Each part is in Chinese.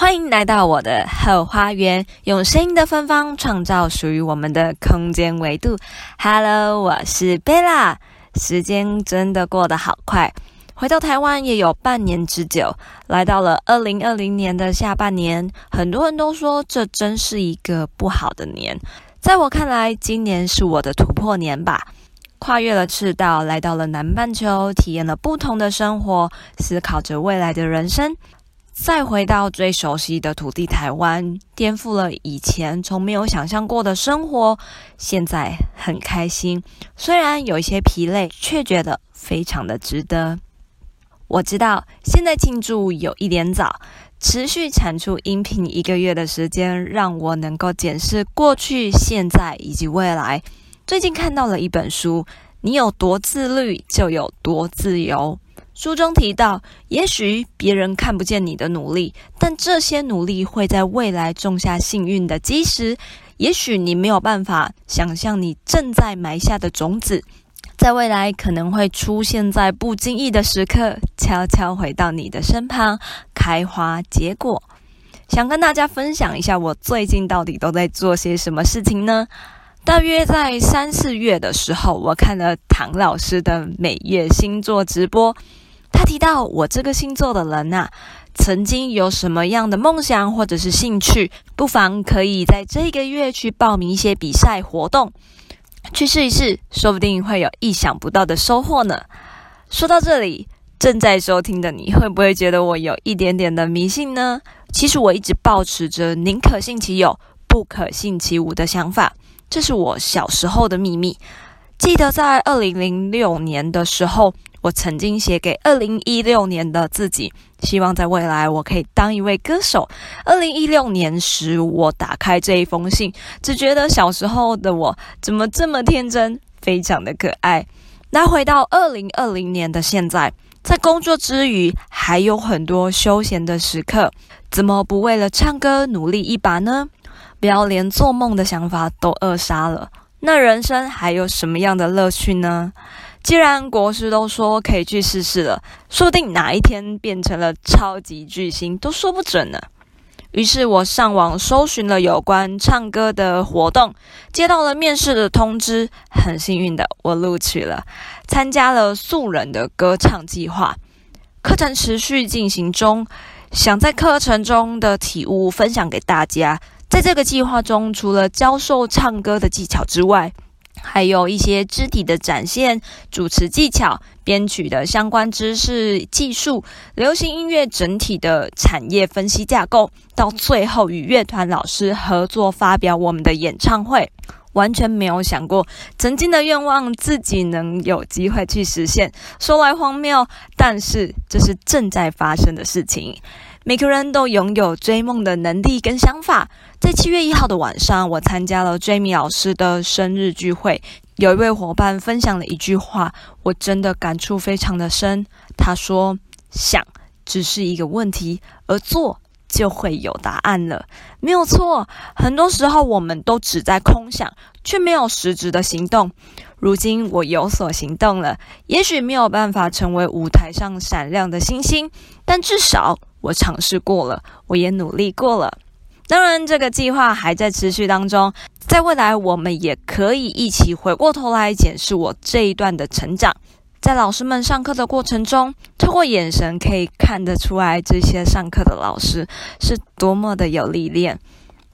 欢迎来到我的后花园，用声音的芬芳创造属于我们的空间维度。Hello，我是贝拉。时间真的过得好快，回到台湾也有半年之久，来到了二零二零年的下半年，很多人都说这真是一个不好的年。在我看来，今年是我的突破年吧。跨越了赤道，来到了南半球，体验了不同的生活，思考着未来的人生。再回到最熟悉的土地台湾，颠覆了以前从没有想象过的生活，现在很开心。虽然有一些疲累，却觉得非常的值得。我知道现在庆祝有一点早，持续产出音频一个月的时间，让我能够检视过去、现在以及未来。最近看到了一本书，你有多自律，就有多自由。书中提到，也许别人看不见你的努力，但这些努力会在未来种下幸运的基石。也许你没有办法想象，你正在埋下的种子，在未来可能会出现在不经意的时刻，悄悄回到你的身旁，开花结果。想跟大家分享一下，我最近到底都在做些什么事情呢？大约在三四月的时候，我看了唐老师的每月星座直播。他提到我这个星座的人呐，曾经有什么样的梦想或者是兴趣，不妨可以在这个月去报名一些比赛活动，去试一试，说不定会有意想不到的收获呢。说到这里，正在收听的你会不会觉得我有一点点的迷信呢？其实我一直抱持着宁可信其有，不可信其无的想法。这是我小时候的秘密。记得在二零零六年的时候，我曾经写给二零一六年的自己，希望在未来我可以当一位歌手。二零一六年时，我打开这一封信，只觉得小时候的我怎么这么天真，非常的可爱。那回到二零二零年的现在，在工作之余还有很多休闲的时刻，怎么不为了唱歌努力一把呢？不要连做梦的想法都扼杀了，那人生还有什么样的乐趣呢？既然国师都说可以去试试了，说不定哪一天变成了超级巨星都说不准呢。于是我上网搜寻了有关唱歌的活动，接到了面试的通知，很幸运的我录取了，参加了素人的歌唱计划，课程持续进行中，想在课程中的体悟分享给大家。在这个计划中，除了教授唱歌的技巧之外，还有一些肢体的展现、主持技巧、编曲的相关知识、技术、流行音乐整体的产业分析架构，到最后与乐团老师合作发表我们的演唱会。完全没有想过，曾经的愿望自己能有机会去实现。说来荒谬，但是这是正在发生的事情。每个人都拥有追梦的能力跟想法。在七月一号的晚上，我参加了 Jamie 老师的生日聚会。有一位伙伴分享了一句话，我真的感触非常的深。他说：“想只是一个问题，而做就会有答案了。”没有错，很多时候我们都只在空想，却没有实质的行动。如今我有所行动了，也许没有办法成为舞台上闪亮的星星，但至少。我尝试过了，我也努力过了。当然，这个计划还在持续当中。在未来，我们也可以一起回过头来检视我这一段的成长。在老师们上课的过程中，透过眼神可以看得出来，这些上课的老师是多么的有历练。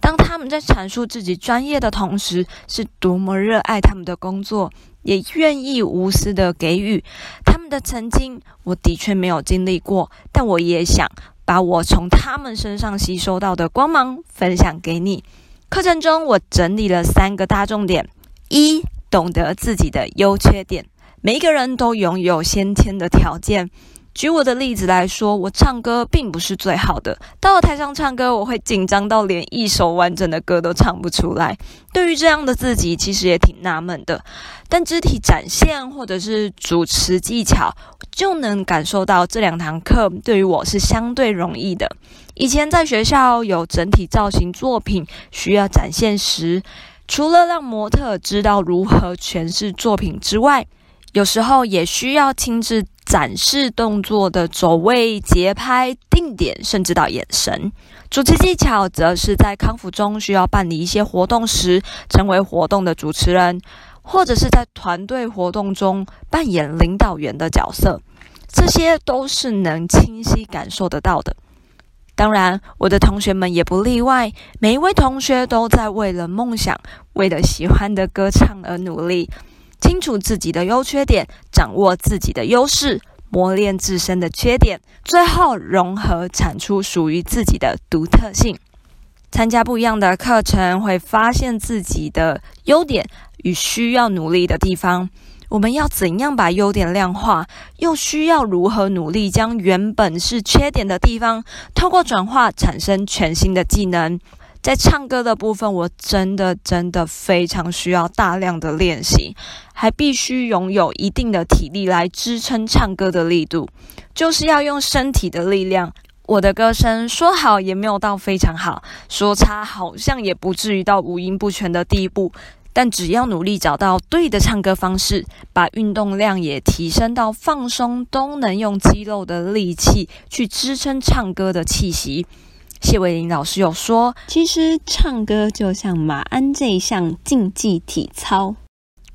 当他们在阐述自己专业的同时，是多么热爱他们的工作，也愿意无私的给予。他们的曾经，我的确没有经历过，但我也想。把我从他们身上吸收到的光芒分享给你。课程中，我整理了三个大重点：一、懂得自己的优缺点。每一个人都拥有先天的条件。举我的例子来说，我唱歌并不是最好的。到了台上唱歌，我会紧张到连一首完整的歌都唱不出来。对于这样的自己，其实也挺纳闷的。但肢体展现或者是主持技巧，就能感受到这两堂课对于我是相对容易的。以前在学校有整体造型作品需要展现时，除了让模特知道如何诠释作品之外，有时候也需要亲自。展示动作的走位、节拍、定点，甚至到眼神。主持技巧则是在康复中需要办理一些活动时，成为活动的主持人，或者是在团队活动中扮演领导员的角色。这些都是能清晰感受得到的。当然，我的同学们也不例外。每一位同学都在为了梦想、为了喜欢的歌唱而努力，清楚自己的优缺点，掌握自己的优势，磨练自身的缺点，最后融合产出属于自己的独特性。参加不一样的课程，会发现自己的优点与需要努力的地方。我们要怎样把优点量化？又需要如何努力将原本是缺点的地方，透过转化产生全新的技能？在唱歌的部分，我真的真的非常需要大量的练习，还必须拥有一定的体力来支撑唱歌的力度，就是要用身体的力量。我的歌声说好也没有到非常好，说差好像也不至于到五音不全的地步。但只要努力找到对的唱歌方式，把运动量也提升到放松，都能用肌肉的力气去支撑唱歌的气息。谢伟林老师有说，其实唱歌就像马鞍这一项竞技体操。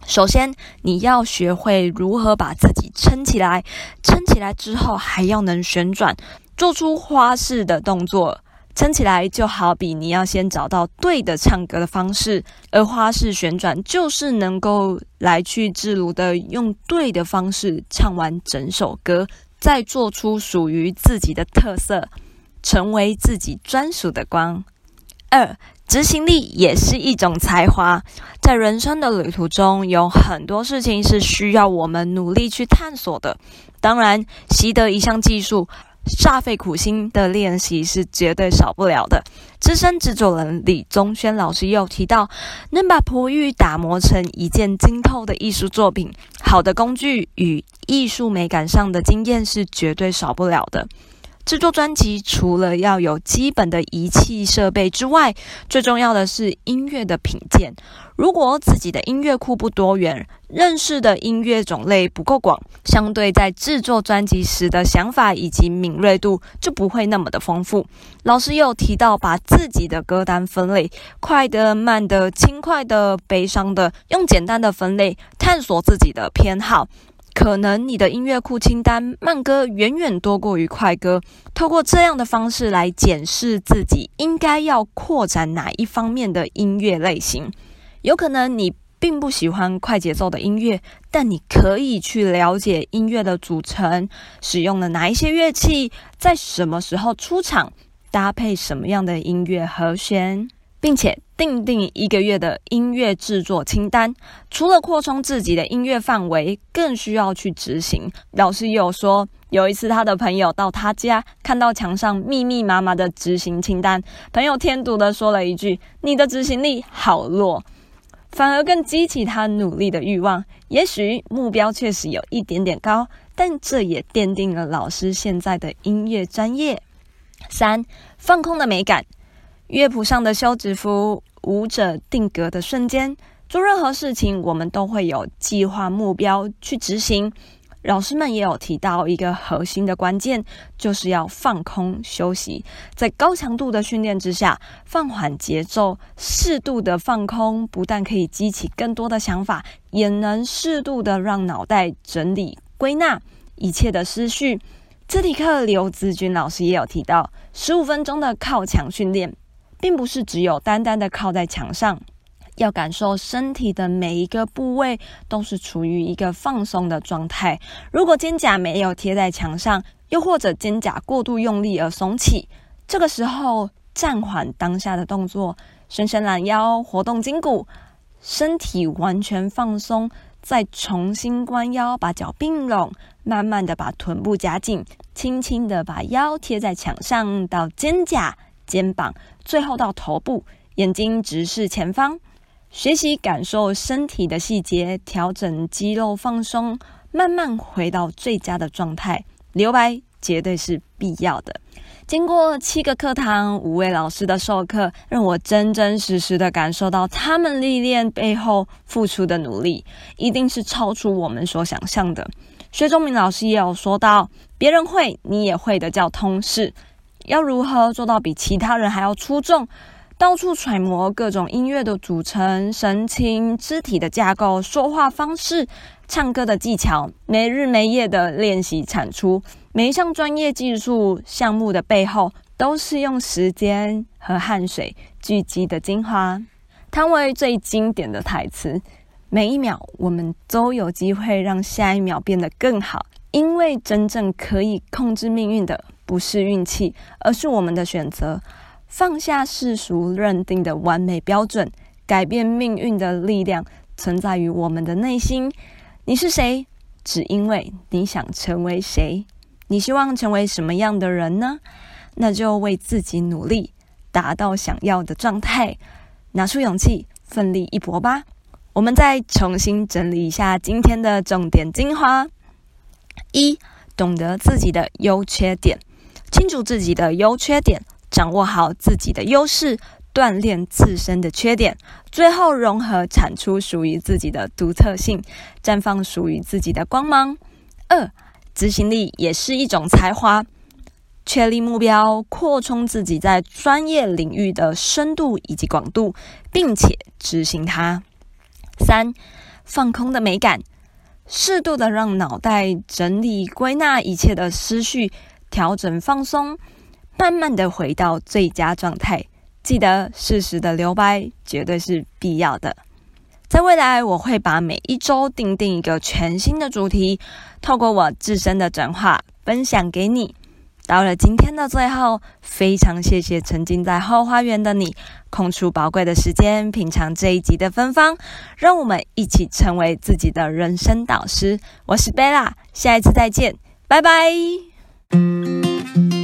首先，你要学会如何把自己撑起来，撑起来之后还要能旋转，做出花式的动作。撑起来就好比你要先找到对的唱歌的方式，而花式旋转就是能够来去自如的用对的方式唱完整首歌，再做出属于自己的特色，成为自己专属的光。二，执行力也是一种才华，在人生的旅途中，有很多事情是需要我们努力去探索的。当然，习得一项技术。煞费苦心的练习是绝对少不了的。资深制作人李宗轩老师又提到，能把璞玉打磨成一件精透的艺术作品，好的工具与艺术美感上的经验是绝对少不了的。制作专辑除了要有基本的仪器设备之外，最重要的是音乐的品鉴。如果自己的音乐库不多元，认识的音乐种类不够广，相对在制作专辑时的想法以及敏锐度就不会那么的丰富。老师有提到，把自己的歌单分类，快的、慢的、轻快的、悲伤的，用简单的分类探索自己的偏好。可能你的音乐库清单慢歌远远多过于快歌，透过这样的方式来检视自己应该要扩展哪一方面的音乐类型。有可能你并不喜欢快节奏的音乐，但你可以去了解音乐的组成，使用了哪一些乐器，在什么时候出场，搭配什么样的音乐和弦。并且订定一个月的音乐制作清单，除了扩充自己的音乐范围，更需要去执行。老师也有说，有一次他的朋友到他家，看到墙上密密麻麻的执行清单，朋友添堵的说了一句：“你的执行力好弱。”反而更激起他努力的欲望。也许目标确实有一点点高，但这也奠定了老师现在的音乐专业。三、放空的美感。乐谱上的休止符，舞者定格的瞬间。做任何事情，我们都会有计划目标去执行。老师们也有提到一个核心的关键，就是要放空休息。在高强度的训练之下，放缓节奏，适度的放空，不但可以激起更多的想法，也能适度的让脑袋整理归纳一切的思绪。这节课刘子君老师也有提到，十五分钟的靠墙训练。并不是只有单单的靠在墙上，要感受身体的每一个部位都是处于一个放松的状态。如果肩胛没有贴在墙上，又或者肩胛过度用力而耸起，这个时候暂缓当下的动作，伸伸懒腰，活动筋骨，身体完全放松，再重新弯腰，把脚并拢，慢慢的把臀部夹紧，轻轻的把腰贴在墙上到肩胛。肩膀，最后到头部，眼睛直视前方，学习感受身体的细节，调整肌肉放松，慢慢回到最佳的状态。留白绝对是必要的。经过七个课堂，五位老师的授课，让我真真实实的感受到他们历练背后付出的努力，一定是超出我们所想象的。薛中明老师也有说到，别人会，你也会的叫通识。要如何做到比其他人还要出众？到处揣摩各种音乐的组成、神情、肢体的架构、说话方式、唱歌的技巧，没日没夜的练习产出。每一项专业技术项目的背后，都是用时间和汗水聚集的精华。汤唯最经典的台词：“每一秒，我们都有机会让下一秒变得更好。”因为真正可以控制命运的，不是运气，而是我们的选择。放下世俗认定的完美标准，改变命运的力量存在于我们的内心。你是谁？只因为你想成为谁。你希望成为什么样的人呢？那就为自己努力，达到想要的状态。拿出勇气，奋力一搏吧。我们再重新整理一下今天的重点精华。一、懂得自己的优缺点，清楚自己的优缺点，掌握好自己的优势，锻炼自身的缺点，最后融合产出属于自己的独特性，绽放属于自己的光芒。二、执行力也是一种才华，确立目标，扩充自己在专业领域的深度以及广度，并且执行它。三、放空的美感。适度的让脑袋整理归纳一切的思绪，调整放松，慢慢的回到最佳状态。记得适时的留白，绝对是必要的。在未来，我会把每一周定定一个全新的主题，透过我自身的转化分享给你。到了今天的最后，非常谢谢曾经在后花园的你，空出宝贵的时间品尝这一集的芬芳，让我们一起成为自己的人生导师。我是贝拉，下一次再见，拜拜。Thank you.